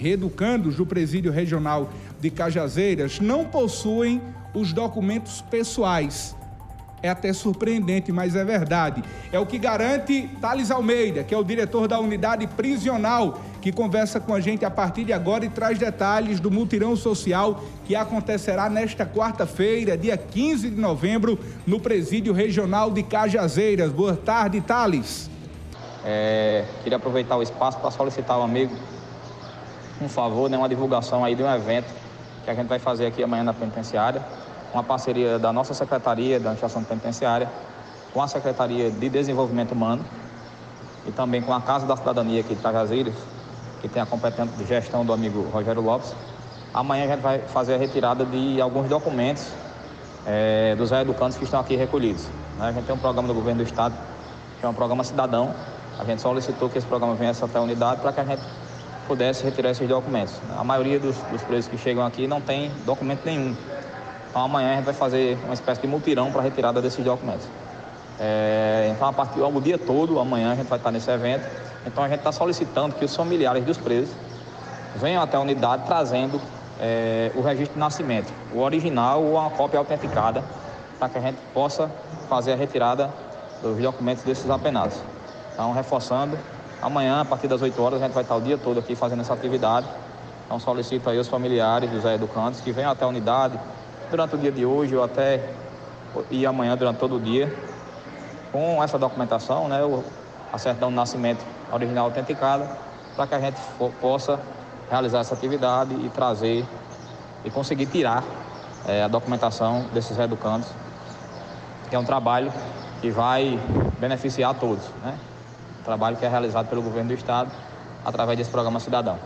reeducandos do Presídio Regional de Cajazeiras não possuem os documentos pessoais. É até surpreendente, mas é verdade. É o que garante Thales Almeida, que é o diretor da unidade prisional, que conversa com a gente a partir de agora e traz detalhes do mutirão social que acontecerá nesta quarta-feira, dia 15 de novembro, no Presídio Regional de Cajazeiras. Boa tarde, Thales. É, queria aproveitar o espaço para solicitar ao amigo um favor, né, uma divulgação aí de um evento que a gente vai fazer aqui amanhã na penitenciária, uma parceria da nossa Secretaria da Administração Penitenciária com a Secretaria de Desenvolvimento Humano e também com a Casa da Cidadania aqui de Cajazeiras, que tem a competente gestão do amigo Rogério Lopes. Amanhã a gente vai fazer a retirada de alguns documentos é, dos educantes que estão aqui recolhidos. Né? A gente tem um programa do governo do estado, que é um programa cidadão. A gente solicitou que esse programa venha até a unidade para que a gente pudesse retirar esses documentos. A maioria dos, dos presos que chegam aqui não tem documento nenhum. Então amanhã a gente vai fazer uma espécie de mutirão para retirada desses documentos. É, então a partir do dia todo, amanhã a gente vai estar nesse evento. Então a gente está solicitando que os familiares dos presos venham até a unidade trazendo é, o registro de nascimento, o original ou uma cópia autenticada, para que a gente possa fazer a retirada dos documentos desses apenados. Então, reforçando, Amanhã, a partir das 8 horas, a gente vai estar o dia todo aqui fazendo essa atividade. Então solicito aí os familiares dos educantes que venham até a unidade durante o dia de hoje ou até e amanhã durante todo o dia com essa documentação, né, a certidão de nascimento original autenticada, para que a gente possa realizar essa atividade e trazer e conseguir tirar é, a documentação desses educantes, que é um trabalho que vai beneficiar a todos, né? Trabalho que é realizado pelo governo do estado através desse programa cidadão.